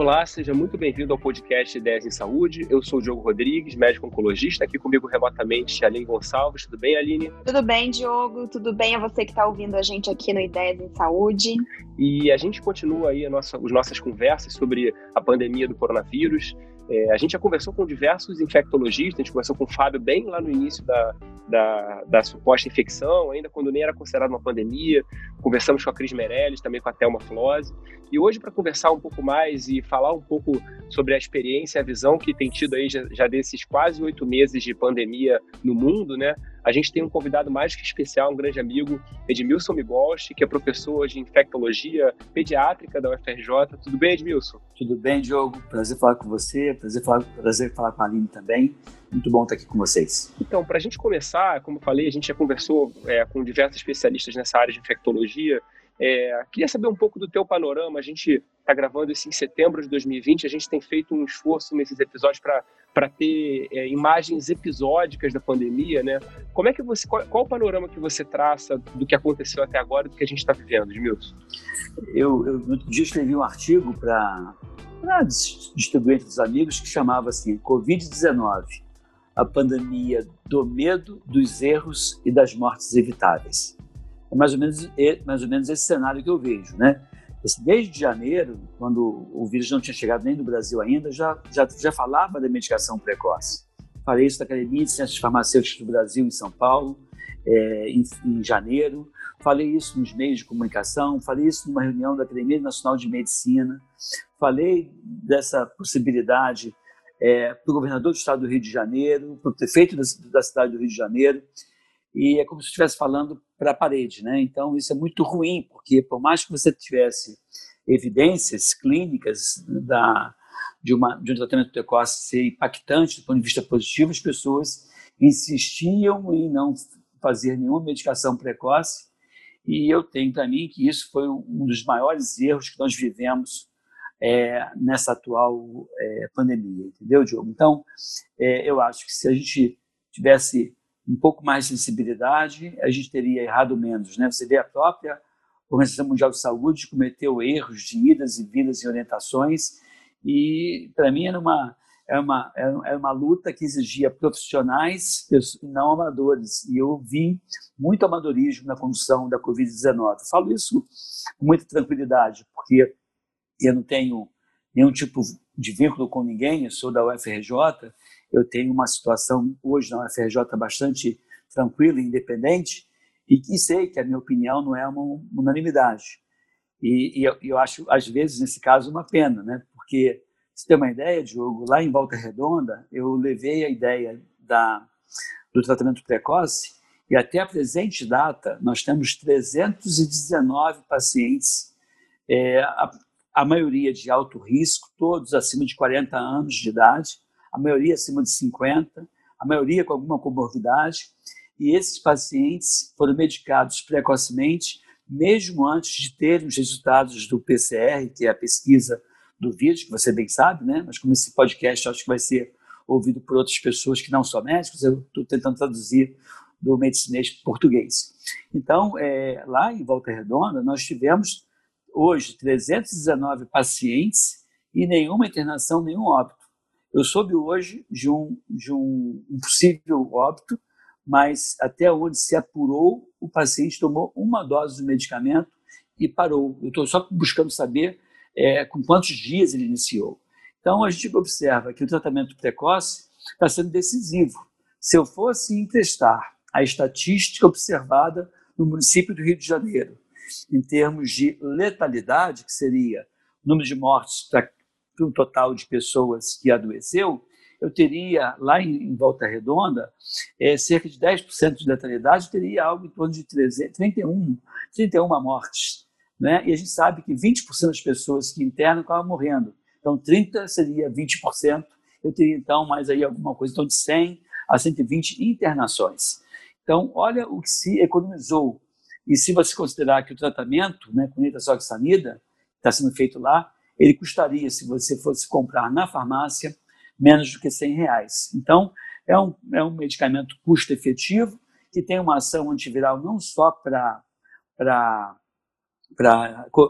Olá, seja muito bem-vindo ao podcast Ideias em Saúde. Eu sou o Diogo Rodrigues, médico oncologista. Aqui comigo remotamente, Aline Gonçalves. Tudo bem, Aline? Tudo bem, Diogo. Tudo bem a você que está ouvindo a gente aqui no Ideias em Saúde. E a gente continua aí a nossa, as nossas conversas sobre a pandemia do coronavírus. É, a gente já conversou com diversos infectologistas, a gente conversou com o Fábio bem lá no início da, da, da, suposta infecção, ainda quando nem era considerado uma pandemia. Conversamos com a Cris Meirelles, também com a Thelma Flose. E hoje, para conversar um pouco mais e falar um pouco sobre a experiência e a visão que tem tido aí já, já desses quase oito meses de pandemia no mundo, né? A gente tem um convidado mais que especial, um grande amigo, Edmilson Migosti, que é professor de infectologia pediátrica da UFRJ. Tudo bem, Edmilson? Tudo bem, Diogo. Prazer falar com você, prazer falar, prazer falar com a Aline também. Muito bom estar aqui com vocês. Então, para a gente começar, como falei, a gente já conversou é, com diversos especialistas nessa área de infectologia. É, queria saber um pouco do teu panorama. A gente está gravando isso em setembro de 2020. A gente tem feito um esforço nesses episódios para ter é, imagens episódicas da pandemia, né? Como é que você, qual, qual, o panorama que você traça do que aconteceu até agora e do que a gente está vivendo, Edmilson? Eu, eu no outro dia escrevi um artigo para distribuir entre os amigos que chamava assim Covid-19, a pandemia do medo, dos erros e das mortes evitáveis. É mais ou menos, é mais ou menos esse cenário que eu vejo, né? Desde janeiro, quando o vírus não tinha chegado nem no Brasil ainda, já, já, já falava da medicação precoce. Falei isso da Academia de Ciências Farmacêuticas do Brasil, em São Paulo, é, em, em, janeiro. Falei isso nos meios de comunicação, falei isso numa reunião da Academia Nacional de Medicina. Falei dessa possibilidade é, para o governador do estado do Rio de Janeiro, para o prefeito da, da cidade do Rio de Janeiro e é como se estivesse falando para a parede, né? Então isso é muito ruim, porque por mais que você tivesse evidências clínicas da de, uma, de um tratamento precoce ser impactante do ponto de vista positivo, as pessoas insistiam em não fazer nenhuma medicação precoce, e eu tenho para mim que isso foi um dos maiores erros que nós vivemos é, nessa atual é, pandemia, entendeu, Diogo? Então, é, eu acho que se a gente tivesse um pouco mais de sensibilidade, a gente teria errado menos. Né? Você vê a própria Organização Mundial de Saúde cometeu erros de idas e vindas e orientações, e para mim era uma, era, uma, era uma luta que exigia profissionais e não amadores, e eu vi muito amadorismo na condução da Covid-19. Falo isso com muita tranquilidade, porque eu não tenho nenhum tipo de vínculo com ninguém, eu sou da UFRJ, eu tenho uma situação hoje na UFRJ bastante tranquila e independente, e que sei que a minha opinião não é uma unanimidade. E, e eu, eu, acho, às vezes, nesse caso, uma pena, né? porque, se tem uma ideia, Diogo, lá em Volta Redonda, eu levei a ideia da, do tratamento precoce e até a presente data nós temos 319 pacientes, é, a, a maioria de alto risco, todos acima de 40 anos de idade, a maioria acima de 50, a maioria com alguma comorbidade, e esses pacientes foram medicados precocemente, mesmo antes de terem os resultados do PCR, que é a pesquisa do vírus, que você bem sabe, né? Mas como esse podcast acho que vai ser ouvido por outras pessoas que não são médicos, eu estou tentando traduzir do medicinês português. Então, é, lá em Volta Redonda, nós tivemos hoje 319 pacientes e nenhuma internação, nenhum óbito. Eu soube hoje de um, de um, possível óbito, mas até onde se apurou, o paciente tomou uma dose do medicamento e parou. Eu estou só buscando saber é, com quantos dias ele iniciou. Então, a gente observa que o tratamento precoce está sendo decisivo. Se eu fosse emprestar a estatística observada no município do Rio de Janeiro, em termos de letalidade, que seria número de mortes para um total de pessoas que adoeceu, eu teria, lá em, Volta Redonda, é, cerca de 10% de letalidade, teria algo em torno de 300, 31, 31 mortes. Né? E a gente sabe que 20% das pessoas que internam acabam morrendo. Então, 30% seria 20%, eu teria então mais aí alguma coisa, então de 100 a 120 internações. Então, olha o que se economizou. E se você considerar que o tratamento né, com nitazoxanida está sendo feito lá, ele custaria, se você fosse comprar na farmácia, menos do que 100 reais. Então, é um, é um medicamento custo-efetivo, que tem uma ação antiviral não só para para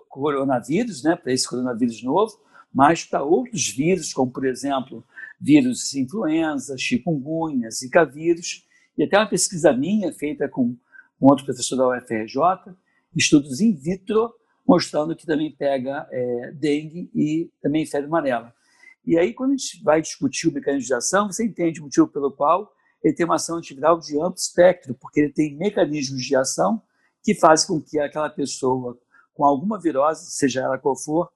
coronavírus, né, para esse coronavírus novo, mas para outros vírus, como, por exemplo, vírus influenza, chikungunya, zika vírus, e até uma pesquisa minha feita com um outro professor da UFRJ, estudos in vitro, mostrando que também pega é, dengue e também febre amarela. E aí, quando a gente vai discutir o mecanismo de ação, você entende o motivo pelo qual ele tem uma ação antiviral de amplo espectro, porque ele tem mecanismos de ação que fazem com que aquela pessoa com alguma virose, seja ela qual for,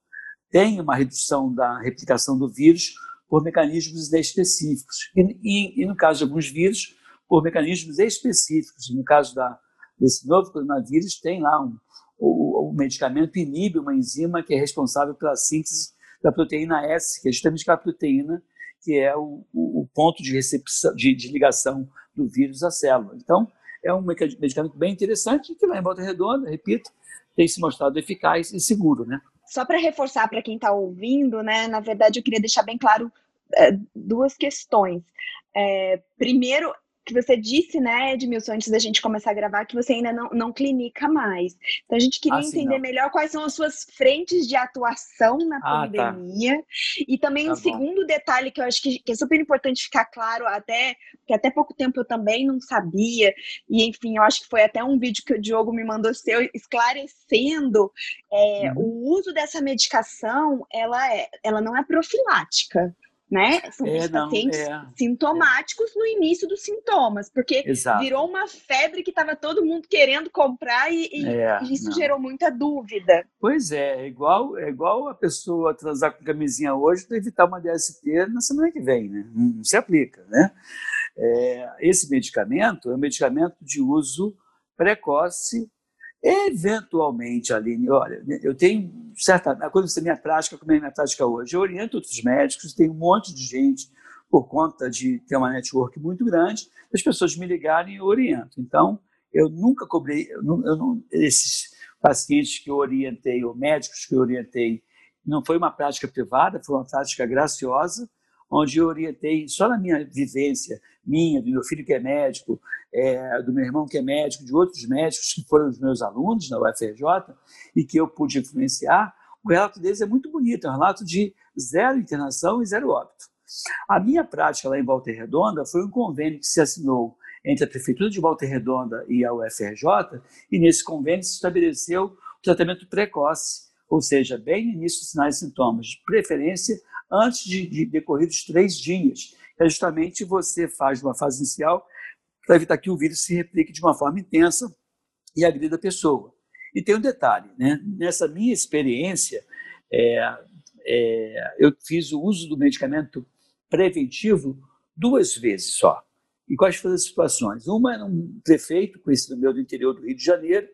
tenha uma redução da replicação do vírus por mecanismos específicos. E, e, e no caso de alguns vírus, por mecanismos específicos. No caso da, desse novo coronavírus, tem lá um, o, o medicamento inibe uma enzima que é responsável pela síntese da proteína S, que é justamente aquela proteína que é o, o ponto de recepção, de, de, ligação do vírus à célula. Então, é um medicamento bem interessante que lá em Volta Redonda, repito, tem se mostrado eficaz e seguro, né? Só para reforçar para quem está ouvindo, né? Na verdade, eu queria deixar bem claro é, duas questões. É, primeiro, que você disse, né, Edmilson, antes da gente começar a gravar, que você ainda não, não clinica mais. Então a gente queria ah, entender melhor quais são as suas frentes de atuação na ah, tá. pandemia. Tá. E também tá um bom. segundo detalhe que eu acho que, que, é super importante ficar claro, até que até pouco tempo eu também não sabia. E enfim, eu acho que foi até um vídeo que o Diogo me mandou seu esclarecendo é, uhum. o uso dessa medicação, ela, é, ela não é profilática né? São é, não, pacientes é, sintomáticos é. no início dos sintomas, porque Exato. virou uma febre que estava todo mundo querendo comprar e, e é, isso não. gerou muita dúvida. Pois é, é igual, é igual a pessoa transar com camisinha hoje para evitar uma DST na semana que vem, né? Não se aplica, né? É, esse medicamento é um medicamento de uso precoce Eventualmente, Aline, olha, eu tenho certa. Quando você minha prática, como é a minha prática hoje, eu oriento outros médicos, tem um monte de gente, por conta de ter uma network muito grande, as pessoas me ligarem e eu oriento. Então, eu nunca cobrei, eu não, eu não, esses pacientes que eu orientei, ou médicos que eu orientei, não foi uma prática privada, foi uma prática graciosa, onde eu orientei só na minha vivência, minha, do meu filho que é médico, é, do meu irmão que é médico, de outros médicos que foram os meus alunos na UFRJ e que eu pude influenciar, o relato deles é muito bonito, é um relato de zero internação e zero óbito. A minha prática lá em Volta Redonda foi um convênio que se assinou entre a Prefeitura de Volta Redonda e a UFRJ, e nesse convênio se estabeleceu o tratamento precoce, ou seja, bem no início dos sinais e sintomas, de preferência antes de, de decorridos três dias. É justamente você faz uma fase inicial para evitar que o vírus se replique de uma forma intensa e agrida a pessoa. E tem um detalhe, né? nessa minha experiência, é, é, eu fiz o uso do medicamento preventivo duas vezes só. E quais foram as situações? Uma era um prefeito, conhecido meu do interior do Rio de Janeiro,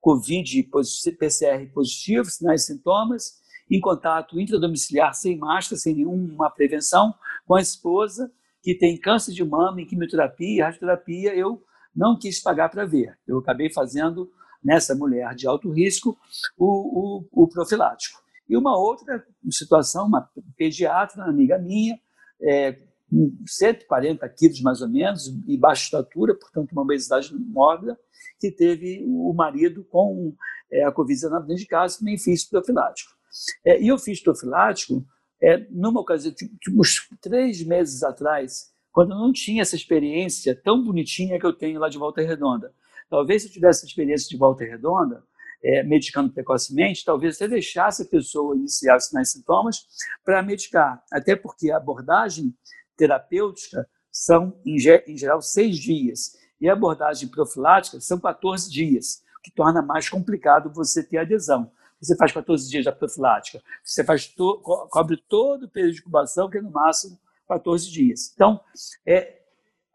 Covid, PCR positivo, sinais e sintomas, em contato intradomiciliar, sem máscara, sem nenhuma prevenção, com a esposa, que tem câncer de mama, em quimioterapia radioterapia, eu não quis pagar para ver. Eu acabei fazendo nessa mulher de alto risco o, o, o profilático. E uma outra situação, uma pediatra, uma amiga minha, é, 140 quilos mais ou menos, e baixa estatura, portanto uma obesidade mórbida, que teve o marido com é, a Covid-19 dentro de casa, também fiz profilático. É, e eu fiz profilático é, numa ocasião, tipo, tipo, uns três meses atrás, quando eu não tinha essa experiência tão bonitinha que eu tenho lá de Volta Redonda. Talvez se eu tivesse experiência de Volta Redonda, é, medicando precocemente, talvez até deixasse a pessoa iniciar os sinais e sintomas para medicar. Até porque a abordagem terapêutica são, em, em geral, seis dias. E a abordagem profilática são 14 dias, que torna mais complicado você ter adesão. Você faz 14 dias da profilática, você faz to, cobre todo o período de incubação, que é no máximo 14 dias. Então, é,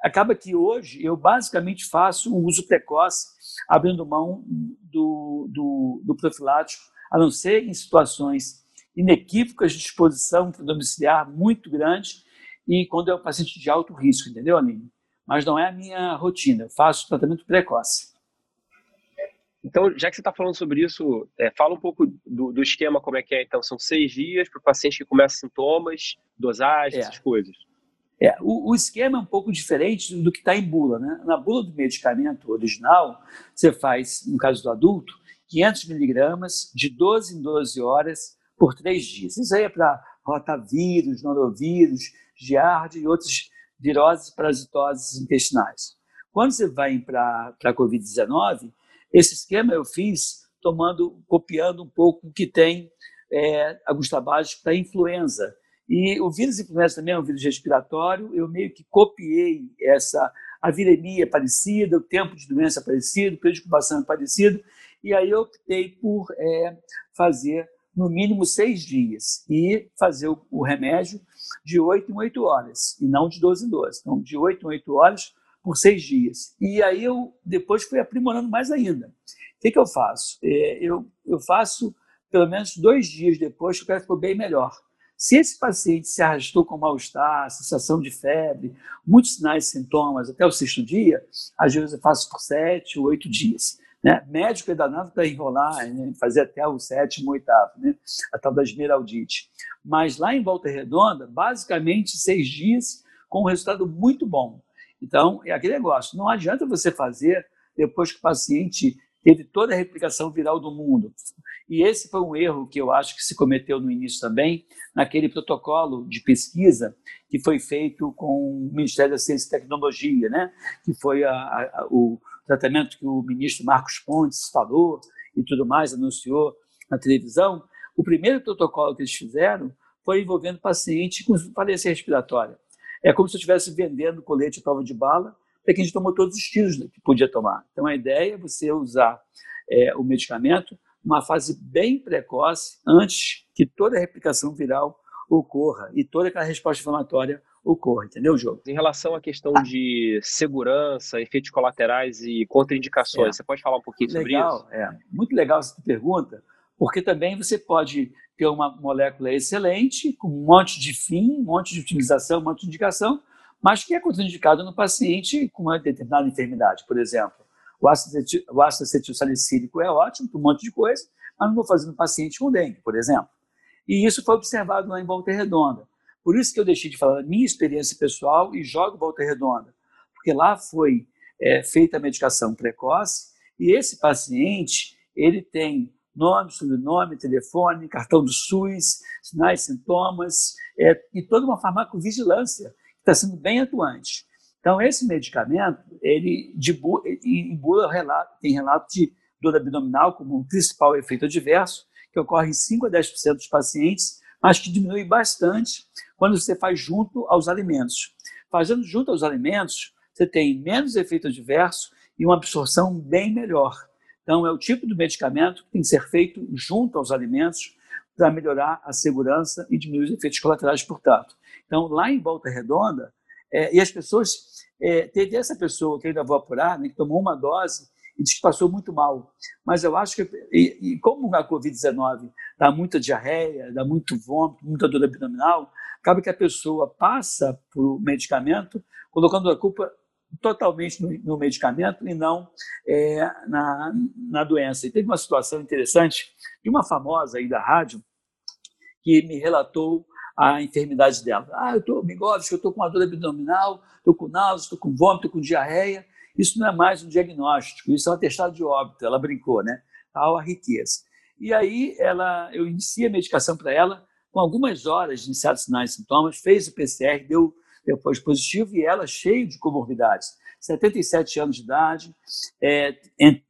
acaba que hoje eu basicamente faço um uso precoce, abrindo mão do, do, do profilático, a não ser em situações inequívocas de exposição domiciliar muito grande e quando é um paciente de alto risco, entendeu, Aline? Mas não é a minha rotina, eu faço tratamento precoce. Então, já que você está falando sobre isso, é, fala um pouco do, do, esquema, como é que é. Então, são seis dias para o paciente que começa sintomas, dosagem, é. essas coisas. É, o, o, esquema é um pouco diferente do que está em bula. Né? Na bula do medicamento original, você faz, no caso do adulto, 500 miligramas de 12 em 12 horas por três dias. Isso aí é para rotavírus, norovírus, giardia e outras viroses parasitoses intestinais. Quando você vai para a Covid-19, esse esquema eu fiz tomando, copiando um pouco o que tem é, alguns trabalhos para influenza. E o vírus influenza também é um vírus respiratório, eu meio que copiei essa a viremia parecida, o tempo de doença parecido, o período de incubação é parecido, e aí eu optei por é, fazer no mínimo seis dias e fazer o, o, remédio de oito em oito horas, e não de 12 em 12. Então, de oito em oito horas por seis dias. E aí eu depois fui aprimorando mais ainda. O que, que eu faço? É, eu, eu faço pelo menos dois dias depois que o cara ficou bem melhor. Se esse paciente se arrastou com mal-estar, sensação de febre, muitos sinais e sintomas até o sexto dia, às vezes eu faço por sete ou oito dias. Né? Médico é danado para enrolar, né? fazer até o sétimo, oitavo, né? a tal da esmeraldite. Mas lá em Volta Redonda, basicamente seis dias com um resultado muito bom. Então, é aquele negócio, não adianta você fazer depois que o paciente teve toda a replicação viral do mundo. E esse foi um erro que eu acho que se cometeu no início também, naquele protocolo de pesquisa que foi feito com o Ministério da Ciência e Tecnologia, né? que foi a, a, o tratamento que o ministro Marcos Pontes falou e tudo mais, anunciou na televisão. O primeiro protocolo que eles fizeram foi envolvendo paciente com falência respiratória. É como se eu estivesse vendendo colete à prova de bala para quem tomou todos os tiros que podia tomar. Então, a ideia é você usar é, o medicamento numa fase bem precoce, antes que toda a replicação viral ocorra e toda aquela resposta inflamatória ocorra, entendeu, Jogo? Em relação à questão de segurança, efeitos colaterais e contraindicações, é. você pode falar um pouquinho legal, sobre isso? É, muito legal essa pergunta, porque também você pode ter uma molécula excelente, com um monte de fim, um monte de utilização, um monte de indicação, mas que é contraindicado no paciente com uma determinada enfermidade. Por exemplo, o ácido, o ácido acetilsalicílico é ótimo para um monte de coisa, mas não vou fazer no paciente com dengue, por exemplo. E isso foi observado lá em Volta Redonda. Por isso que eu deixei de falar da minha experiência pessoal e jogo Volta Redonda, porque lá foi é, feita a medicação precoce e esse paciente ele tem nome, sobrenome, telefone, cartão do SUS, sinais, sintomas é, e toda uma farmacovigilância está sendo bem atuante. Então, esse medicamento, ele em bula relato, tem relato de dor abdominal como um principal efeito adverso, que ocorre em 5 a 10% dos pacientes, mas que diminui bastante quando você faz junto aos alimentos. Fazendo junto aos alimentos, você tem menos efeito adverso e uma absorção bem melhor. Então, é o tipo de medicamento que tem que ser feito junto aos alimentos para melhorar a segurança e diminuir os efeitos colaterais, portanto. Então, lá em Volta Redonda, é, e as pessoas, é, teve essa pessoa que ainda vou apurar, né, que tomou uma dose e disse que passou muito mal. Mas eu acho que, e, e como a Covid-19 dá muita diarreia, dá muito vômito, muita dor abdominal, acaba que a pessoa passa por medicamento colocando a culpa totalmente no, medicamento e não é, na, na doença. E teve uma situação interessante de uma famosa aí da rádio que me relatou a enfermidade dela. Ah, eu estou, Migovski, eu estou com uma dor abdominal, estou com náusea, estou com vômito, com diarreia. Isso não é mais um diagnóstico, isso é um atestado de óbito. Ela brincou, né? Tal a riqueza. E aí ela, eu iniciei a medicação para ela, com algumas horas de iniciados sinais e sintomas, fez o PCR, deu depois positivo, e ela cheia de comorbidades. 77 anos de idade, é,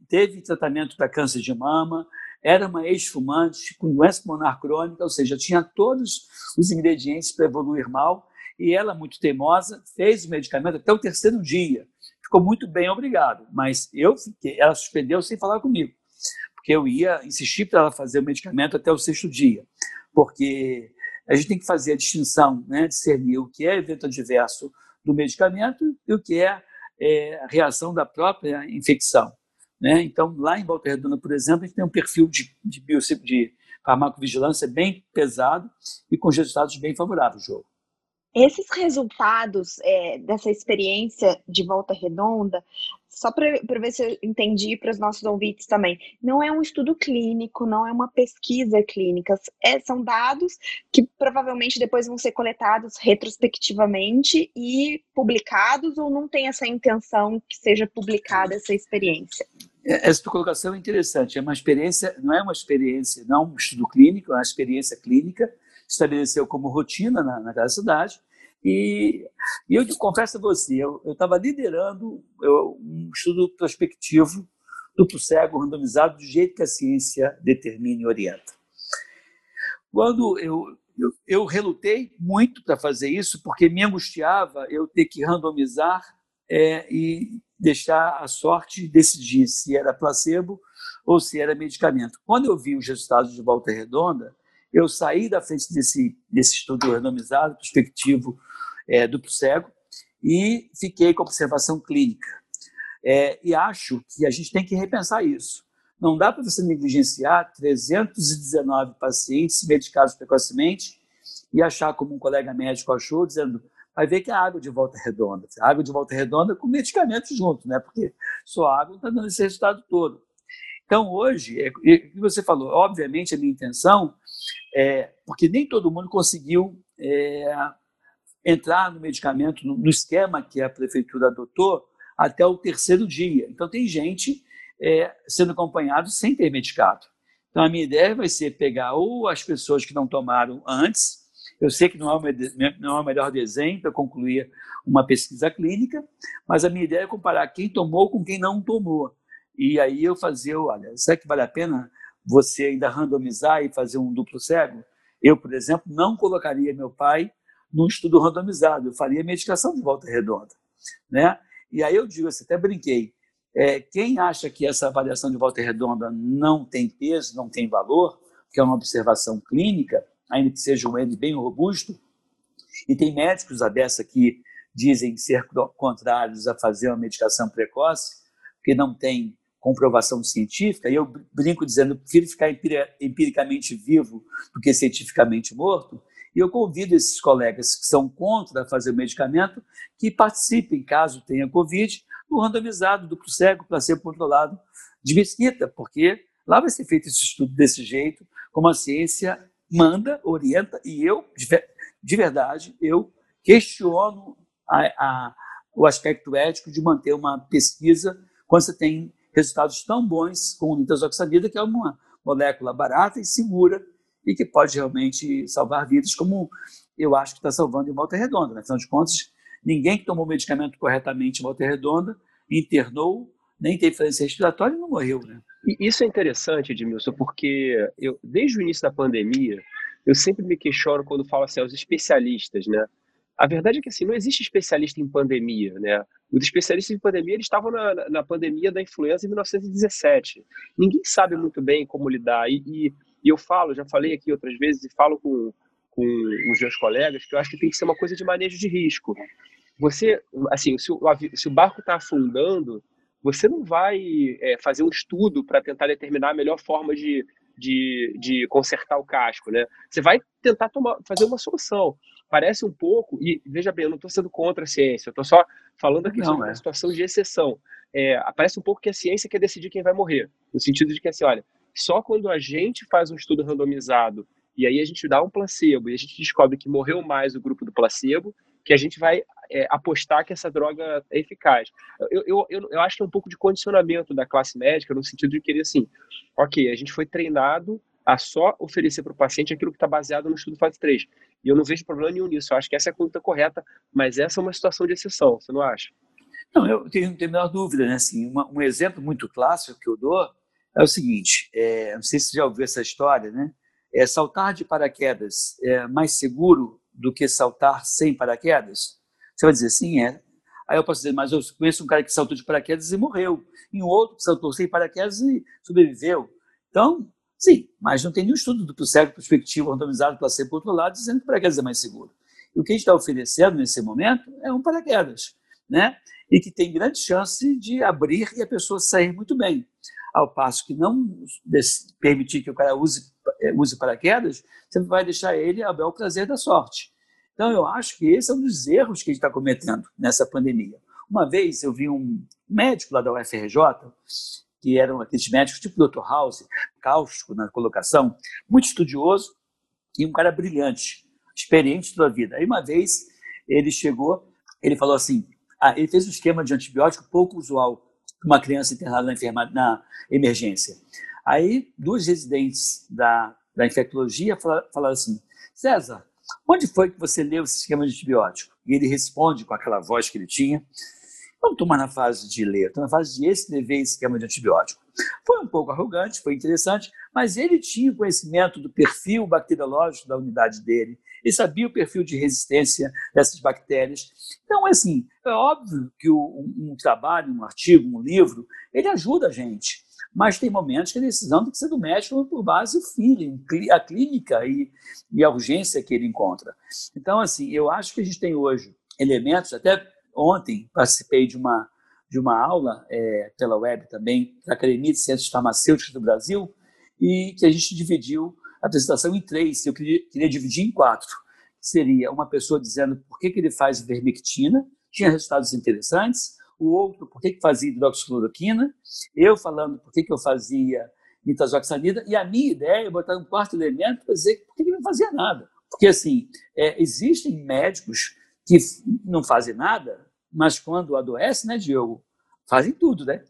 teve tratamento para câncer de mama, era uma ex-fumante com doença pulmonar crônica, ou seja, tinha todos os ingredientes para evoluir mal, e ela, muito teimosa, fez o medicamento até o terceiro dia. Ficou muito bem, obrigado. Mas eu fiquei, ela suspendeu sem falar comigo, porque eu ia insistir para ela fazer o medicamento até o sexto dia, porque a gente tem que fazer a distinção, né, discernir o que é evento adverso do medicamento e o que é, é a reação da própria infecção. Né? Então, lá em Volta Redonda, por exemplo, a gente tem um perfil de, de, de farmacovigilância bem pesado e com resultados bem favoráveis, João. Esses resultados é, dessa experiência de Volta Redonda, só para ver se eu entendi para os nossos ouvintes também, não é um estudo clínico, não é uma pesquisa clínica, é, são dados que provavelmente depois vão ser coletados retrospectivamente e publicados, ou não tem essa intenção que seja publicada essa experiência? É, essa colocação é interessante. É uma experiência, não é uma experiência, não é um estudo clínico, é uma experiência clínica, estabeleceu como rotina na, naquela cidade. E, e eu te confesso a você, eu estava liderando eu, um estudo prospectivo duplo cego randomizado do jeito que a ciência determina e orienta. Quando eu, eu, eu relutei muito para fazer isso, porque me angustiava eu ter que randomizar é, e deixar a sorte decidir se era placebo ou se era medicamento. Quando eu vi os resultados de Volta Redonda, eu saí da frente desse, desse estudo randomizado, prospectivo, é, duplo cego, e fiquei com observação clínica. É, e acho que a gente tem que repensar isso. Não dá para você negligenciar 319 pacientes medicados precocemente e achar, como um colega médico achou, dizendo vai ver que é água de volta redonda. Água de volta redonda com medicamentos junto, né? Porque só água está dando esse resultado todo. Então, hoje, é, que você falou, obviamente a minha intenção é, porque nem todo mundo conseguiu é, entrar no medicamento, no, no, esquema que a prefeitura adotou, até o terceiro dia. Então, tem gente é, sendo acompanhado sem ter medicado. Então, a minha ideia vai ser pegar ou as pessoas que não tomaram antes, eu sei que não é o, não é o melhor desenho para concluir uma pesquisa clínica, mas a minha ideia é comparar quem tomou com quem não tomou. E aí eu fazer, olha, será que vale a pena você ainda randomizar e fazer um duplo cego? Eu, por exemplo, não colocaria meu pai num estudo randomizado, eu faria medicação de volta redonda. Né? E aí eu digo, assim, até brinquei, é, quem acha que essa avaliação de volta redonda não tem peso, não tem valor, que é uma observação clínica, ainda que seja um N bem robusto, e tem médicos a dessa que dizem ser contrários a fazer uma medicação precoce, porque não tem comprovação científica, e eu brinco dizendo, prefiro ficar empiricamente vivo do que cientificamente morto, e eu convido esses colegas que são contra fazer o medicamento que participem, caso tenha Covid, do randomizado, duplo cego, placebo controlado de Mesquita, porque lá vai ser feito esse estudo desse jeito, como a ciência manda, orienta, e eu, de verdade, eu questiono a, a, o aspecto ético de manter uma pesquisa quando você tem resultados tão bons como o nitazoxanida, que é uma molécula barata e segura e que pode realmente salvar vidas, como eu acho que está salvando em Volta Redonda. Né? Afinal de contas, ninguém que tomou o medicamento corretamente em Volta Redonda internou, nem teve falência respiratória e não morreu. Né? E isso é interessante, Edmilson, porque eu, desde o início da pandemia, eu sempre me questiono quando falo assim, aos especialistas, né? A verdade é que assim, não existe especialista em pandemia, né? Os especialistas em pandemia eles estavam na, na pandemia da influenza em 1917. Ninguém sabe muito bem como lidar. E, e, e, eu falo, já falei aqui outras vezes, e falo com, com os meus colegas, que eu acho que tem que ser uma coisa de manejo de risco. Você, assim, se o, se o barco está afundando, você não vai é, fazer um estudo para tentar determinar a melhor forma de, de, de consertar o casco, né? Você vai tentar tomar, fazer uma solução. Parece um pouco, e veja bem, eu não estou sendo contra a ciência, eu estou só falando aqui não, sobre é. uma situação de exceção. É, parece um pouco que a ciência quer decidir quem vai morrer, no sentido de que, assim, olha, só quando a gente faz um estudo randomizado e aí a gente dá um placebo e a gente descobre que morreu mais o grupo do placebo, que a gente vai é, apostar que essa droga é eficaz. Eu, eu, eu, eu, acho que é um pouco de condicionamento da classe médica, no sentido de querer assim, ok, a gente foi treinado a só oferecer para o paciente aquilo que está baseado no estudo fase 3. E eu não vejo problema nenhum nisso, eu acho que essa é a conduta correta, mas essa é uma situação de exceção, você não acha? Não, eu tenho, tenho a menor dúvida, né? Assim, uma, um exemplo muito clássico que eu dou é o seguinte, é, não sei se você já ouviu essa história, né? É, saltar de paraquedas é mais seguro do que saltar sem paraquedas? Você vai dizer, sim, é. Aí eu posso dizer, mas eu conheço um cara que saltou de paraquedas e morreu, e um outro que saltou sem paraquedas e sobreviveu. Então, sim, mas não tem nenhum estudo do cego prospectivo randomizado para ser outro lado dizendo que paraquedas é mais seguro. E o que a gente está oferecendo nesse momento é um paraquedas, né? E que tem grande chance de abrir e a pessoa sair muito bem. Ao passo que não permitir que o cara use é, use paraquedas, você vai deixar ele a bel prazer da sorte. Então, eu acho que esse é um dos erros que a gente está cometendo nessa pandemia. Uma vez eu vi um médico lá da UFRJ, que eram aqueles médicos tipo Dr. House, cáustico na colocação, muito estudioso e um cara brilhante, experiente toda a vida. Aí uma vez ele chegou, ele falou assim, ah, ele fez um esquema de antibiótico pouco usual uma criança internada na, enferma, na emergência. Aí, duas residentes da, da infectologia falaram assim: César, onde foi que você leu esse esquema de antibiótico? E ele responde com aquela voz que ele tinha: não mais na fase de ler, na fase de escrever esquema de antibiótico. Foi um pouco arrogante, foi interessante, mas ele tinha conhecimento do perfil bacteriológico da unidade dele, ele sabia o perfil de resistência dessas bactérias. Então, assim, é óbvio que um, um trabalho, um artigo, um livro, ele ajuda a gente mas tem momentos que a decisão tem que ser do médico por base do feeling, a clínica e, e, a urgência que ele encontra. Então, assim, eu acho que a gente tem hoje elementos, até ontem participei de uma, de uma aula é, pela web também, da Academia de Ciências Farmacêuticas do Brasil, e que a gente dividiu a apresentação em três, eu queria, queria dividir em quatro. Seria uma pessoa dizendo por que, que ele faz vermectina, tinha resultados interessantes, o outro por que, que fazia hidroxicloroquina, eu falando por que, que eu fazia nitazoxanida, e a minha ideia é botar um quarto elemento para dizer por que, que não fazia nada. Porque, assim, é, existem médicos que não fazem nada, mas quando adoecem, né, Diogo, fazem tudo, né?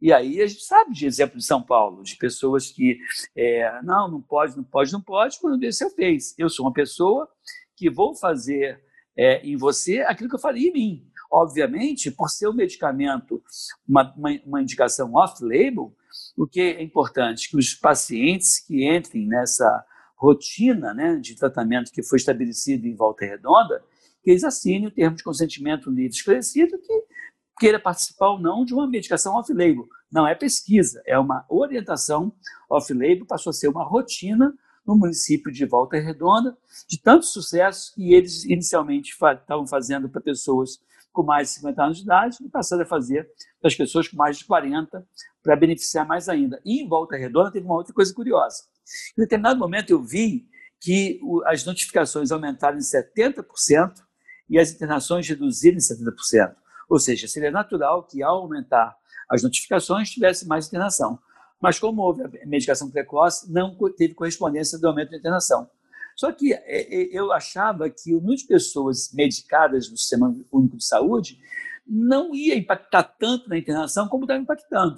E aí a gente sabe de exemplo de São Paulo, de pessoas que, é, não, não pode, não pode, não pode, quando Deus eu fez. Eu sou uma pessoa que vou fazer é, em você aquilo que eu faria em mim. Obviamente, por ser um medicamento, uma, uma, uma indicação off-label, o que é importante que os pacientes que entrem nessa rotina né, de tratamento que foi estabelecido em Volta Redonda, que eles assinem o termo de consentimento livre esclarecido que queira participar ou não de uma medicação off-label. Não é pesquisa, é uma orientação off-label, passou a ser uma rotina no município de Volta Redonda, de tanto sucesso que eles inicialmente estavam fazendo para pessoas com mais de 50 anos de idade e passaram a fazer para as pessoas com mais de 40, para beneficiar mais ainda. E em Volta Redonda teve uma outra coisa curiosa. Em determinado momento eu vi que as notificações aumentaram em 70% e as internações reduziram em 70%. Ou seja, seria natural que, ao aumentar as notificações, tivesse mais internação. Mas, como houve a medicação precoce, não teve correspondência do aumento da internação. Só que é, é, eu achava que o número de pessoas medicadas no Sistema Único de Saúde não ia impactar tanto na internação como estava impactando.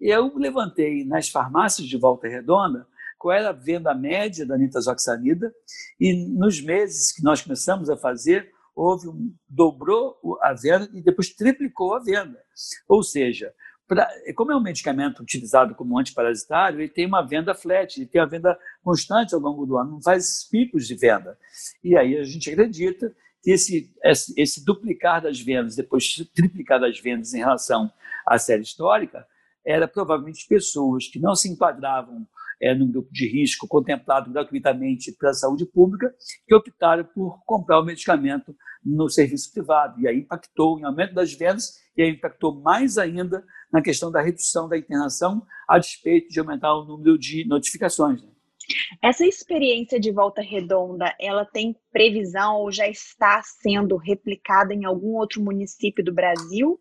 Eu levantei nas farmácias de Volta Redonda qual era a venda média da nitazoxanida e nos meses que nós começamos a fazer, houve um, dobrou a venda e depois triplicou a venda. Ou seja, pra, como é um medicamento utilizado como antiparasitário, ele tem uma venda flat, ele tem uma venda constante ao longo do ano, não faz picos de venda. E aí a gente acredita que esse, esse, esse duplicar das vendas, depois triplicar das vendas em relação à série histórica, era provavelmente pessoas que não se enquadravam é, no grupo de risco contemplado gratuitamente pela saúde pública, que optaram por comprar o medicamento no serviço privado. E aí impactou em aumento das vendas e aí impactou mais ainda na questão da redução da internação, a despeito de aumentar o número de notificações. Né? Essa experiência de volta redonda, ela tem previsão ou já está sendo replicada em algum outro município do Brasil?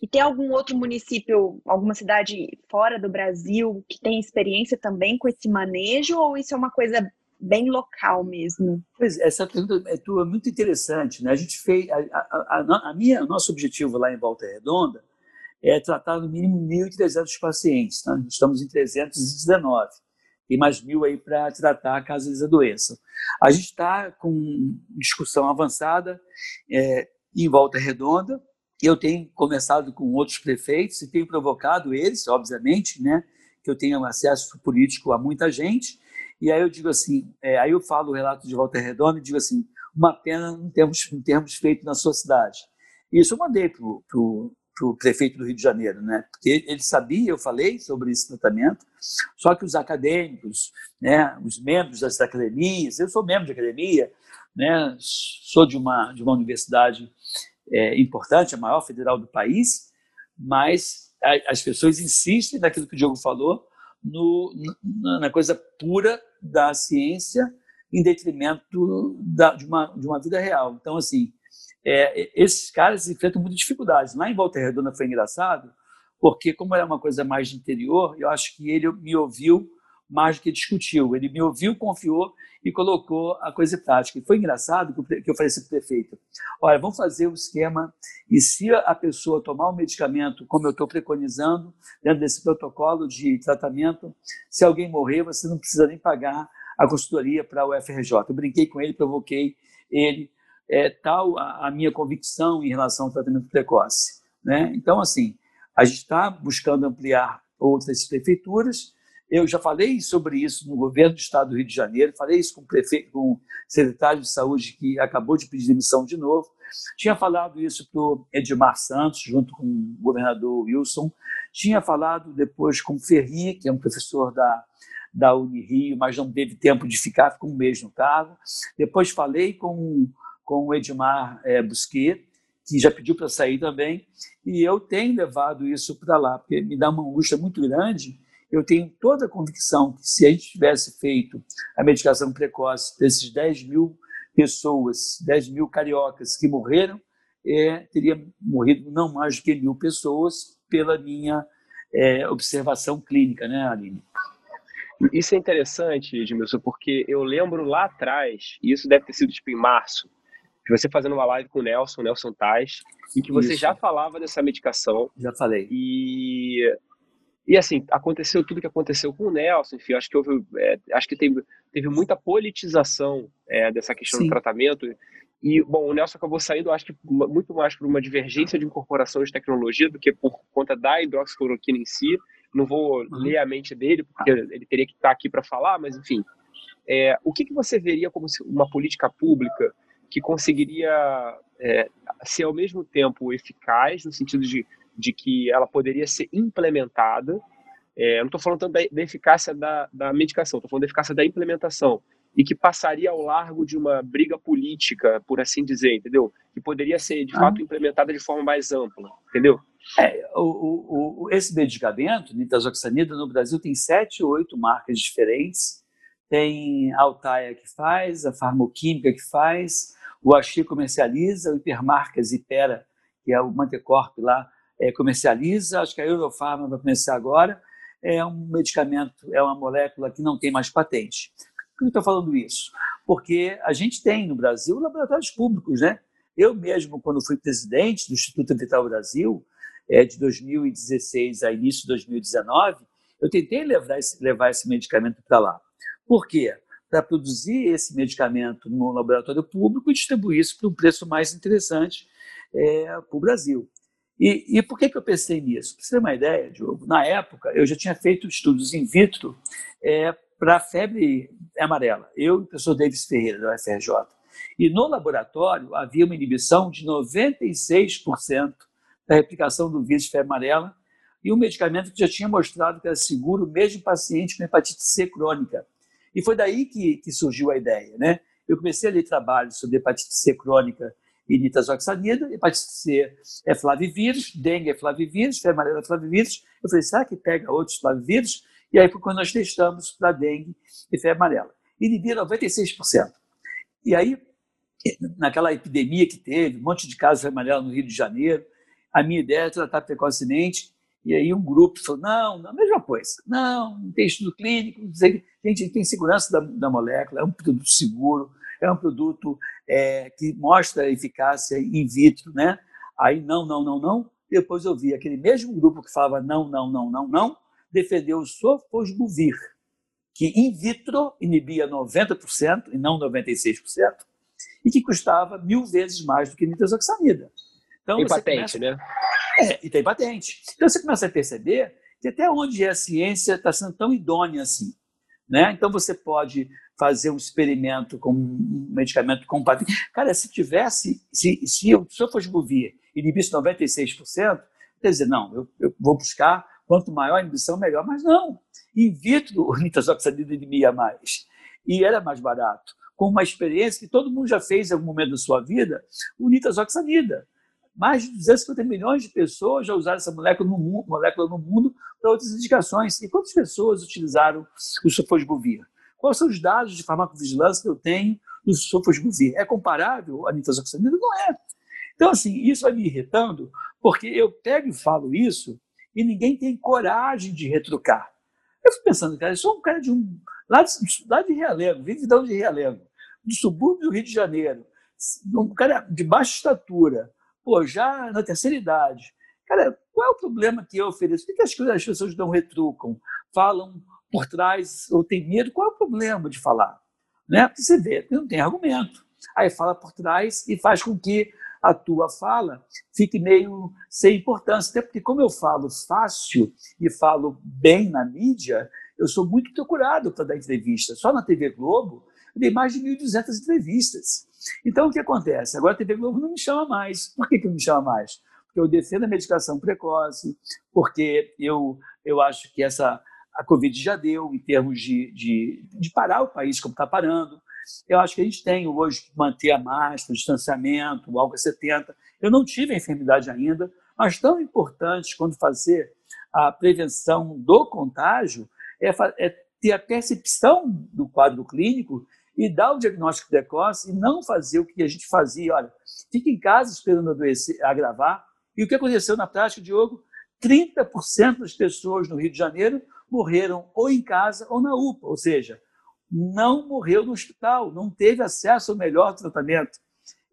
E tem algum outro município, alguma cidade fora do Brasil que tem experiência também com esse manejo ou isso é uma coisa bem local mesmo? Pois essa pergunta é tua muito interessante, né? A gente fez a, a, a, a minha nosso objetivo lá em Volta Redonda é tratar no mínimo 1.300 pacientes, tá? Estamos em 319 tem mais mil aí para tratar caso eles adoeçam. A gente está com discussão avançada é, em Volta Redonda, eu tenho conversado com outros prefeitos e tenho provocado eles, obviamente, né, que eu tenho acesso político a muita gente. E aí eu digo assim, é, aí eu falo o relato de Volta Redonda e digo assim, uma pena não termos, não feito na sua cidade. Isso eu mandei para o prefeito do Rio de Janeiro, né? Porque ele sabia, eu falei sobre esse tratamento, só que os acadêmicos, né, os membros das academias, eu sou membro de academia, né, sou de uma, de uma universidade é, importante, a maior federal do país, mas a, as pessoas insistem naquilo que o Diogo falou, no, na, na coisa pura da ciência em detrimento da, de, uma, de uma vida real. Então, assim, é, esses caras enfrentam muitas dificuldades. Lá em Volta Redonda foi engraçado, porque como era uma coisa mais de interior, eu acho que ele me ouviu mais do que discutiu. Ele me ouviu, confiou e colocou a coisa em prática. E foi engraçado que eu falei assim para o prefeito: olha, vamos fazer o um esquema e se a pessoa tomar o um medicamento, como eu estou preconizando, dentro desse protocolo de tratamento, se alguém morrer, você não precisa nem pagar a consultoria para o FRJ. Eu brinquei com ele, provoquei ele, é tal a, a minha convicção em relação ao tratamento precoce. Né? Então, assim, a gente está buscando ampliar outras prefeituras, eu já falei sobre isso no governo do estado do Rio de Janeiro, falei isso com o prefeito, com o secretário de saúde que acabou de pedir demissão de novo. Tinha falado isso para o Edmar Santos, junto com o governador Wilson. Tinha falado depois com o Ferri, que é um professor da, da Unirio, mas não teve tempo de ficar, ficou um mês no cargo. Depois falei com, com o Edmar é, Busquet, que já pediu para sair também, e eu tenho levado isso para lá, porque me dá uma angústia muito grande eu tenho toda a convicção que se a gente tivesse feito a medicação precoce desses 10 mil pessoas, 10 mil cariocas que morreram, é, teria morrido não mais do que mil pessoas pela minha é, observação clínica, né, Aline? Isso é interessante, Edmilson, porque eu lembro lá atrás, e isso deve ter sido tipo em março, de você fazendo uma live com o Nelson, Nelson Tais, em que você isso. já falava dessa medicação. Já falei. E e assim, aconteceu tudo que aconteceu com o Nelson, enfim, acho que houve, é, acho que teve, teve muita politização é, dessa questão Sim. do tratamento. E, bom, o Nelson acabou saindo, acho que muito mais por uma divergência de incorporação de tecnologia do que por conta da hidroxicloroquina em si. Não vou uhum. ler a mente dele, porque ele teria que estar aqui para falar, mas, enfim. É, o que, que você veria como uma política pública que conseguiria é, ser ao mesmo tempo eficaz, no sentido de de que ela poderia ser implementada. É, eu não estou falando tanto da, da eficácia da, da medicação, estou falando da eficácia da implementação e que passaria ao largo de uma briga política, por assim dizer, entendeu? Que poderia ser, de ah. fato, implementada de forma mais ampla, entendeu? É, o, o, esse medicamento, nitazoxanida, no Brasil tem sete ou oito marcas diferentes. Tem a Altaia que faz, a Farmoquímica que faz, o Axi comercializa, o Hipermarcas Ipera, que é o Mantecorp lá, é, comercializa, acho que a Eurofarma vai começar agora, é um medicamento, é uma molécula que não tem mais patente. Por que eu estou falando isso? Porque a gente tem no Brasil laboratórios públicos, né? Eu mesmo, quando fui presidente do Instituto Vital Brasil, é, de 2016 a início de 2019, eu tentei levar esse, levar esse medicamento para lá. Por quê? Para produzir esse medicamento no laboratório público e distribuir isso por um preço mais interessante é, para o Brasil. E, e, por que, que eu pensei nisso? Para você ter uma ideia, Diogo, na época eu já tinha feito estudos in vitro é, para febre amarela, eu e o professor Davis Ferreira, da UFRJ. E no laboratório havia uma inibição de 96% da replicação do vírus de febre amarela e um medicamento que já tinha mostrado que era seguro mesmo em pacientes com hepatite C crônica. E foi daí que, que surgiu a ideia. Né? Eu comecei a ler trabalhos sobre hepatite C crônica e nitazoxanida, hepatite C é flavivírus, dengue é flavivírus, febre amarela é flavivírus. Eu falei, será que pega outros flavivírus? E aí foi quando nós testamos para dengue e febre amarela. Inibia 96%. E aí, naquela epidemia que teve, um monte de casos de febre amarela no Rio de Janeiro, a minha ideia era tratar precocemente, e aí um grupo falou, não, não, a mesma coisa. Não, não tem estudo clínico, gente, tem segurança da, da molécula, é um produto seguro, é um produto é, que mostra eficácia in vitro, né? Aí não, não, não, não. Depois eu vi aquele mesmo grupo que falava não, não, não, não, não, defender o sofosbuvir, que in vitro inibia 90% e não 96%, e que custava mil vezes mais do que nitazoxanida. Então, tem patente, começa... né? É, e tem patente. Então você começa a perceber que até onde a ciência está sendo tão idônea assim. Né? Então você pode fazer um experimento com um medicamento compatível. Cara, se tivesse, se, se eu, se eu fosse movir inibisse 96%, quer dizer, não, eu, eu, vou buscar quanto maior a inibição, melhor. Mas não, in vitro o nitazoxanida inibia mais. E era mais barato. Com uma experiência que todo mundo já fez em algum momento da sua vida, o nitazoxanida. Mais de 250 milhões de pessoas já usaram essa molécula no mundo, molécula no mundo para outras indicações. E quantas pessoas utilizaram o sofosbuvir? Quais são os dados de farmacovigilância que eu tenho do sofosbuvir? É comparável à nitazoxanida? Não é. Então, assim, isso vai me irritando, porque eu pego e falo isso e ninguém tem coragem de retrucar. Eu fico pensando, cara, eu sou um cara de um. lá de, lá de Realengo, onde de Realengo, do subúrbio do Rio de Janeiro, um cara de baixa estatura, pô, já na terceira idade. Cara, qual é o problema que eu ofereço? Por que as, as pessoas não retrucam? Falam por trás ou tem medo? Qual é o problema de falar? Né? Você vê, não tem argumento. Aí fala por trás e faz com que a tua fala fique meio sem importância. Até porque, como eu falo fácil e falo bem na mídia, eu sou muito procurado para dar entrevista. Só na TV Globo, eu dei mais de 1.200 entrevistas. Então, o que acontece? Agora a TV Globo não me chama mais. Por que, que não me chama mais? Porque eu defendo a medicação precoce, porque eu, eu acho que essa a Covid já deu em termos de, de, de parar o país como está parando. Eu acho que a gente tem hoje que manter a máscara, o distanciamento, o álcool 70. Eu não tive a enfermidade ainda, mas tão importante quando fazer a prevenção do contágio é, é ter a percepção do quadro clínico e dar o diagnóstico precoce e não fazer o que a gente fazia. Olha, fica em casa esperando adoecer, agravar. E o que aconteceu na prática, Diogo? 30% das pessoas no Rio de Janeiro morreram ou em casa ou na UPA, ou seja, não morreu no hospital, não teve acesso ao melhor tratamento.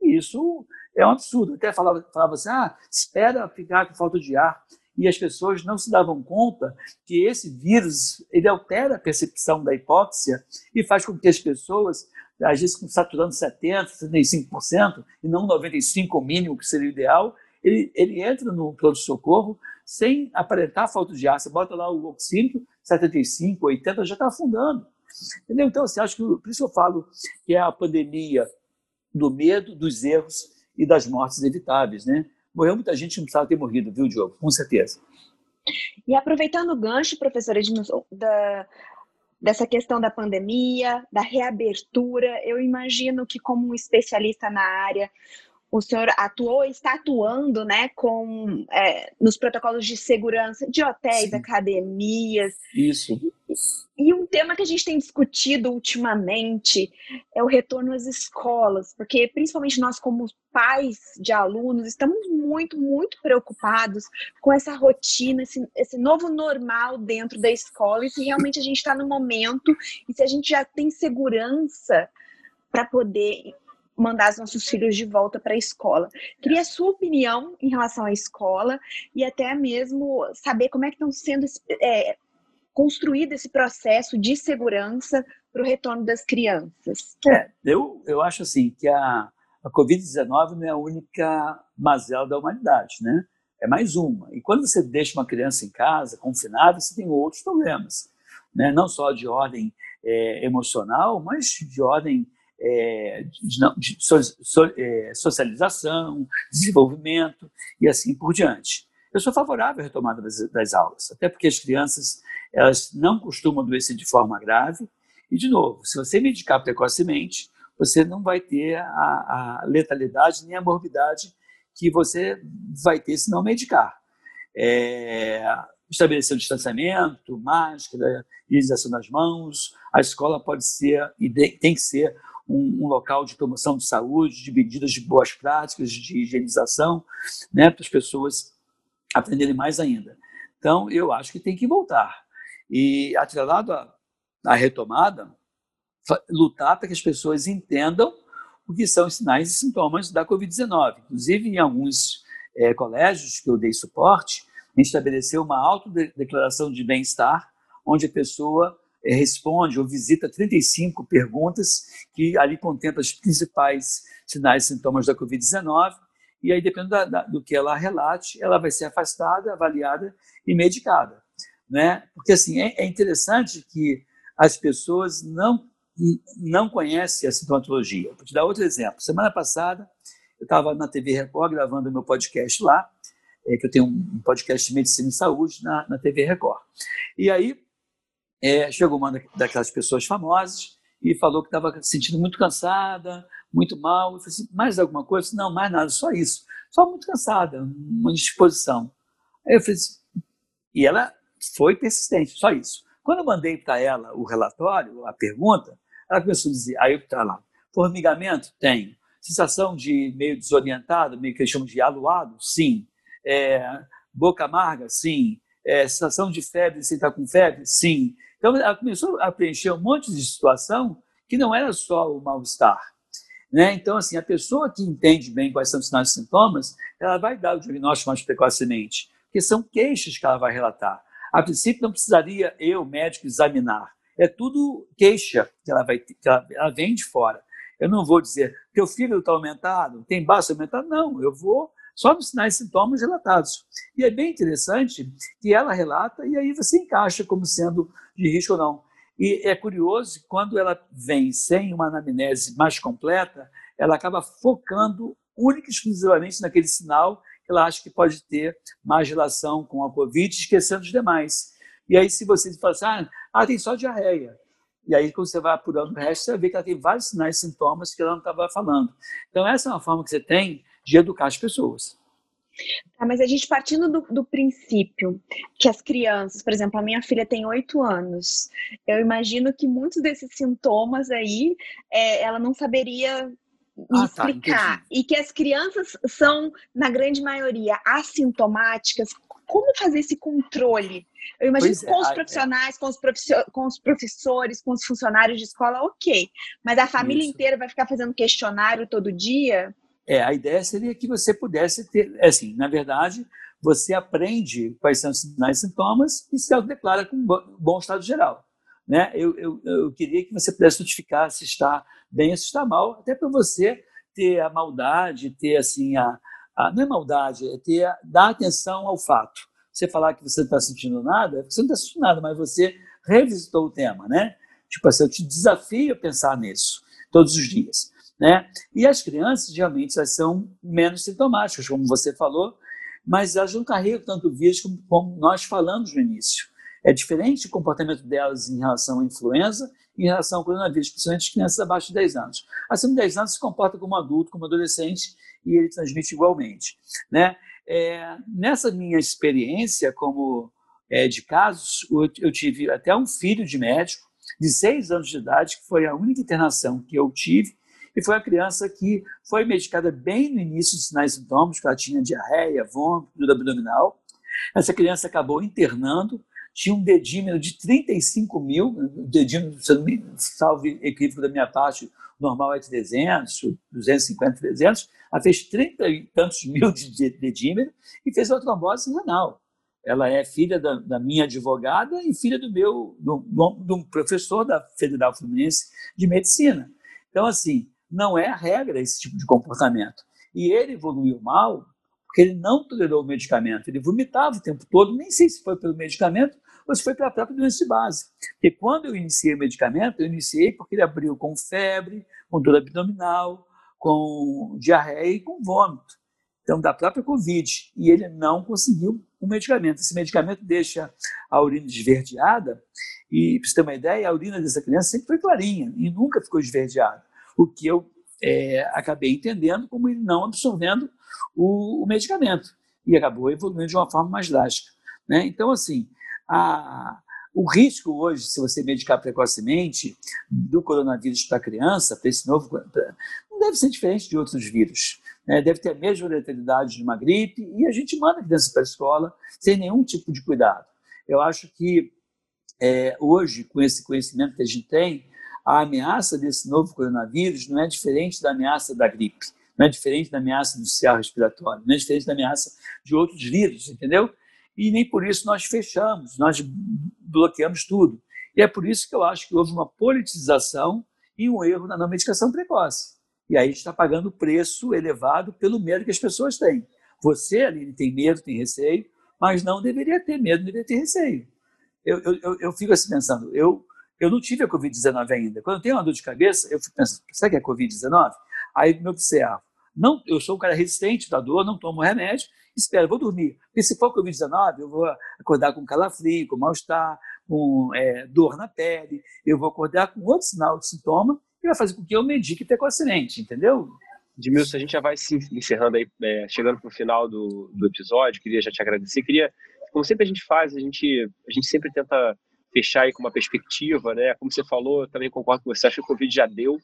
E isso é um absurdo. Até falava, falava assim: ah, espera ficar com falta de ar. E as pessoas não se davam conta que esse vírus ele altera a percepção da hipóxia e faz com que as pessoas, vezes saturando 70%, 75%, e não 95% o mínimo, que seria o ideal, ele, ele entra no pronto-socorro sem aparentar falta de ar. Você bota lá o oxímetro, 75, 80, já está afundando. Entendeu? Então, assim, acho que por isso eu falo que é a pandemia do medo, dos erros e das mortes evitáveis, né? Morreu muita gente não precisava ter morrido, viu, Diogo? Com certeza. E aproveitando o gancho, professora da, dessa questão da pandemia, da reabertura, eu imagino que como um especialista na área, o senhor atuou, está atuando, né, com é, nos protocolos de segurança de hotéis, Sim. academias. Isso. E um tema que a gente tem discutido ultimamente é o retorno às escolas, porque principalmente nós como pais de alunos estamos muito, muito preocupados com essa rotina, esse, esse novo normal dentro da escola e se realmente a gente está no momento e se a gente já tem segurança para poder mandar os nossos filhos de volta para a escola. Queria a sua opinião em relação à escola e até mesmo saber como é que estão sendo é, construído esse processo de segurança para o retorno das crianças. É, eu, eu acho assim que a, a Covid-19 não é a única mazela da humanidade, né? É mais uma. E quando você deixa uma criança em casa, confinada, você tem outros problemas, né? Não só de ordem é, emocional, mas de ordem é, de, de so, so, é, socialização, desenvolvimento e assim por diante. Eu sou favorável à retomada das, das, aulas, até porque as crianças elas não costumam adoecer de forma grave. E, de novo, se você medicar precocemente, você não vai ter a, a letalidade nem a morbidade que você vai ter se não medicar. É, estabelecer o distanciamento, máscara, higienização das mãos. A escola pode ser e tem que ser um, um, local de promoção de saúde, de medidas de boas práticas, de higienização, né, para as pessoas aprenderem mais ainda. Então, eu acho que tem que voltar. E, atrelado à, à retomada, lutar para que as pessoas entendam o que são os sinais e sintomas da Covid-19. Inclusive, em alguns é, colégios que eu dei suporte, a gente estabeleceu uma autodeclaração de bem-estar, onde a pessoa responde ou visita 35 perguntas que ali contempla os principais sinais e sintomas da Covid-19 e aí, dependendo da, do que ela relate, ela vai ser afastada, avaliada e medicada. Né? Porque, assim, é, é interessante que as pessoas não, não conhecem a sintomatologia. Vou te dar outro exemplo. Semana passada, eu estava na TV Record gravando meu podcast lá, é, que eu tenho um podcast de medicina e saúde na, na TV Record. E aí, é, chegou uma daquelas pessoas famosas e falou que estava se sentindo muito cansada, muito mal. Eu falei assim, mais alguma coisa? Não, mais nada, só isso. Só muito cansada, uma disposição. Aí eu falei assim, e ela foi persistente, só isso. Quando eu mandei para ela o relatório, a pergunta, ela começou a dizer, aí está lá, formigamento? Tenho. Sensação de meio desorientado, meio que eles chamam de aluado? Sim. É, boca amarga? Sim. é, sensação de febre sem estar com febre? Sim. Então, ela começou a preencher um monte de situação que não era só o mal-estar. Né? Então, assim, a pessoa que entende bem quais são os sinais e sintomas, ela vai dar o diagnóstico mais precocemente, porque são queixas que ela vai relatar. A princípio, não precisaria eu, médico, examinar. É tudo queixa que ela, vai, que ela, ela vem de fora. Eu não vou dizer, teu filho está aumentado, tem baixo aumentado, não. Eu vou só nos sinais e sintomas relatados. E é bem interessante que ela relata e aí você encaixa como sendo de risco ou não. E é curioso que quando ela vem sem uma anamnese mais completa, ela acaba focando única e exclusivamente naquele sinal que ela acha que pode ter mais relação com a Covid, esquecendo os demais. E aí, se você fala assim, ah, ah tem só diarreia. E aí, quando você vai apurando o resto, você ver que ela tem vários sinais e sintomas que ela não estava falando. Então, essa é uma forma que você tem de educar as pessoas. Tá, mas a gente partindo do, do, princípio que as crianças, por exemplo, a minha filha tem oito anos, eu imagino que muitos desses sintomas aí é, ela não saberia me ah, tá, explicar. Tá, e que as crianças são, na grande maioria, assintomáticas. Como fazer esse controle? Eu imagino pois com é, os profissionais, é. com, os com os professores, com os funcionários de escola, ok. Mas a família Isso. inteira vai ficar fazendo questionário todo dia? É, a ideia seria que você pudesse ter, é assim, na verdade, você aprende quais são os sinais e sintomas e se autodeclara com bom estado geral. Né? Eu, eu, eu queria que você pudesse notificar se está bem ou se está mal, até para você ter a maldade, ter assim, a, a não é maldade, é ter, dar atenção ao fato. Você falar que você não está sentindo nada, você não está sentindo nada, mas você revisitou o tema, né? Tipo assim, eu te desafio a pensar nisso todos os dias. Né? E as crianças, realmente, elas são menos sintomáticas, como você falou, mas elas não carregam tanto vírus como, como nós falamos no início. É diferente o comportamento delas em relação à influenza em relação ao coronavírus, principalmente as crianças abaixo de 10 anos. Acima de 10 anos se comporta como adulto, como adolescente, e ele transmite igualmente. Né? É, nessa minha experiência como é, de casos, eu, eu tive até um filho de médico de 6 anos de idade, que foi a única internação que eu tive, e foi a criança que foi medicada bem no início dos sinais e sintomas, que ela tinha diarreia, vômito, dor abdominal. Essa criança acabou internando, tinha um dedímero de 35 mil, o dedímero, salve equívoco da minha parte, normal é 300, 250, 300, ela fez 30 e tantos mil de dedímero e fez uma trombose renal. Ela é filha da, da minha advogada e filha do meu, de um professor da Federal Fluminense de Medicina. Então, assim, não é a regra esse tipo de comportamento. E ele evoluiu mal porque ele não tolerou o medicamento. Ele vomitava o tempo todo, nem sei se foi pelo medicamento ou se foi pela própria doença de base. Porque quando eu iniciei o medicamento, eu iniciei porque ele abriu com febre, com dor abdominal, com diarreia e com vômito. Então, da própria Covid. E ele não conseguiu o medicamento. Esse medicamento deixa a urina esverdeada. E, para você ter uma ideia, a urina dessa criança sempre foi clarinha e nunca ficou esverdeada o que eu é, acabei entendendo como ele não absorvendo o, o, medicamento e acabou evoluindo de uma forma mais drástica. Né? Então, assim, a, o risco hoje, se você medicar precocemente do coronavírus para a criança, para esse novo, pra, não deve ser diferente de outros vírus. Né? Deve ter a mesma letalidade de uma gripe e a gente manda a criança para a escola sem nenhum tipo de cuidado. Eu acho que é, hoje, com esse conhecimento que a gente tem, a ameaça desse novo coronavírus não é diferente da ameaça da gripe, não é diferente da ameaça do céu respiratório, não é diferente da ameaça de outros vírus, entendeu? E nem por isso nós fechamos, nós bloqueamos tudo. E é por isso que eu acho que houve uma politização e um erro na não medicação precoce. E aí está pagando preço elevado pelo medo que as pessoas têm. Você, Aline, tem medo, tem receio, mas não deveria ter medo, deveria ter receio. Eu, eu, eu fico assim pensando, eu eu não tive a Covid-19 ainda. Quando eu tenho uma dor de cabeça, eu fico pensando, será que é Covid-19? Aí me observo. Não, eu sou um cara resistente da dor, não tomo remédio, espero, vou dormir. Porque se for Covid-19, eu vou acordar com calafrio, com mal-estar, com é, dor na pele, eu vou acordar com outro sinal de sintoma e vai fazer com que eu medique precocemente, entendeu? Edmilson, a gente já vai se encerrando aí, é, chegando para o final do, do episódio, queria já te agradecer, queria, como sempre a gente faz, a gente, a gente sempre tenta fechar aí com uma perspectiva, né? Como você falou, também concordo com você, acho que o Covid já deu.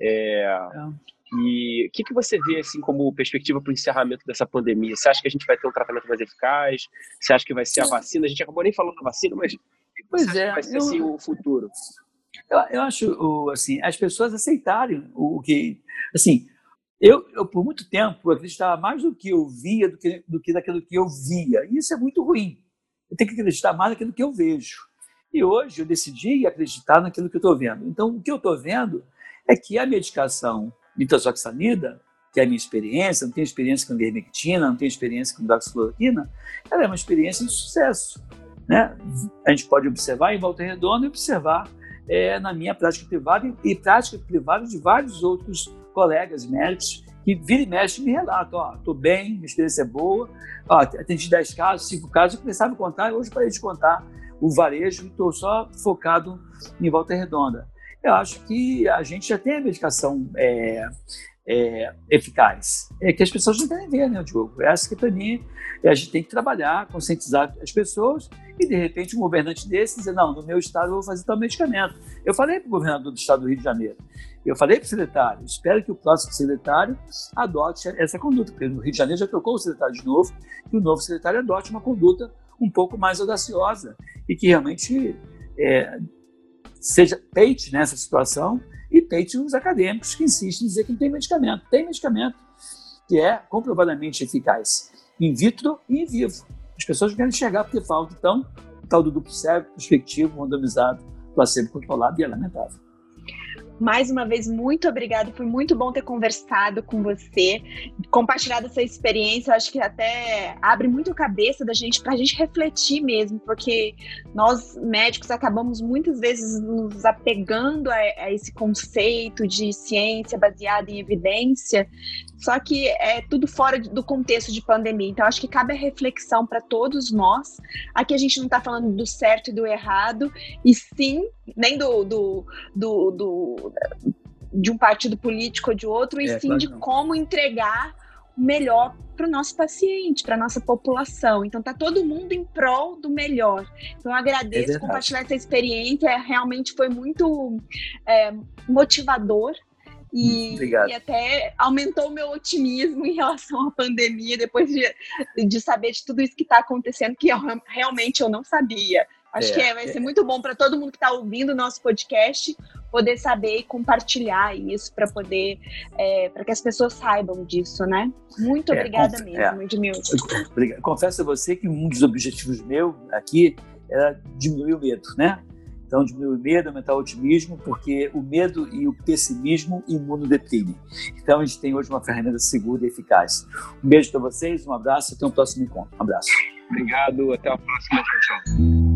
É, é. E o que, que você vê assim como perspectiva para o encerramento dessa pandemia? Você acha que a gente vai ter um tratamento mais eficaz? Você acha que vai ser a vacina? A gente acabou nem falando da vacina, mas o que pois é, vai ser eu, assim, o futuro? Eu, eu acho assim, as pessoas aceitarem o, o que, assim, eu, eu, por muito tempo acreditava mais do que eu via do que, do que daquilo que eu via. E isso é muito ruim. Eu tenho que acreditar mais naquilo que eu vejo. E hoje eu decidi acreditar naquilo que eu estou vendo. Então, o que eu estou vendo é que a medicação nitazoxanida, que é a minha experiência, não tenho experiência com ivermectina, não tenho experiência com doxicloroquina, ela é uma experiência de sucesso. Né? A gente pode observar em Volta Redonda e observar é, na minha prática privada e, e prática privada de vários outros colegas médicos que vira e mexe me relatam, ó, tô bem, minha experiência é boa, ó, atendi 10 casos, 5 casos, eu começava a contar, hoje parei de contar o varejo, estou só focado em Volta Redonda. Eu acho que a gente já tem a medicação é, é, eficaz. É que as pessoas não querem ver, né, Diogo? Essa que para mim a gente tem que trabalhar, conscientizar as pessoas e de repente um governante desse dizer, não, no meu estado eu vou fazer tal medicamento. Eu falei para o governador do estado do Rio de Janeiro, eu falei para o secretário, espero que o próximo secretário adote essa conduta, porque no Rio de Janeiro já trocou o secretário de novo, que o novo secretário adote uma conduta um pouco mais audaciosa e que realmente é, seja peite nessa situação e peite os acadêmicos que insistem em dizer que não tem medicamento. Tem medicamento que é comprovadamente eficaz, in vitro e in vivo. As pessoas querem enxergar porque falta, então, o tal do duplo cego, perspectivo, randomizado, placebo controlado e é lamentável. Mais uma vez, muito obrigada. Foi muito bom ter conversado com você, compartilhado essa experiência. Acho que até abre muito a cabeça da gente para a gente refletir mesmo, porque nós médicos acabamos muitas vezes nos apegando a, a esse conceito de ciência baseada em evidência, só que é tudo fora do contexto de pandemia. Então, acho que cabe a reflexão para todos nós. Aqui a gente não está falando do certo e do errado, e sim, nem do, do, do, do de um partido político ou de outro, e é, sim claro de não. como entregar o melhor para o nosso paciente, para a nossa população. Então, tá todo mundo em prol do melhor. Então, eu agradeço é compartilhar essa experiência. Realmente foi muito é, motivador e, e, até aumentou o meu otimismo em relação à pandemia, depois de, de saber de tudo isso que está acontecendo, que eu, realmente eu não sabia. Acho é, que é, vai é. ser muito bom para todo mundo que está ouvindo o nosso podcast poder saber e compartilhar isso para poder é, para que as pessoas saibam disso, né? Muito é, obrigada mesmo, é. Edmilson. Confesso a você que um dos objetivos meu aqui era diminuir o medo, né? Então, diminuir o medo, aumentar o otimismo, porque o medo e o pessimismo imunodeprimem. Então, a gente tem hoje uma ferramenta segura e eficaz. Um beijo para vocês, um abraço, até um próximo encontro. Um abraço. Obrigado, até a próxima. Tchau, tchau.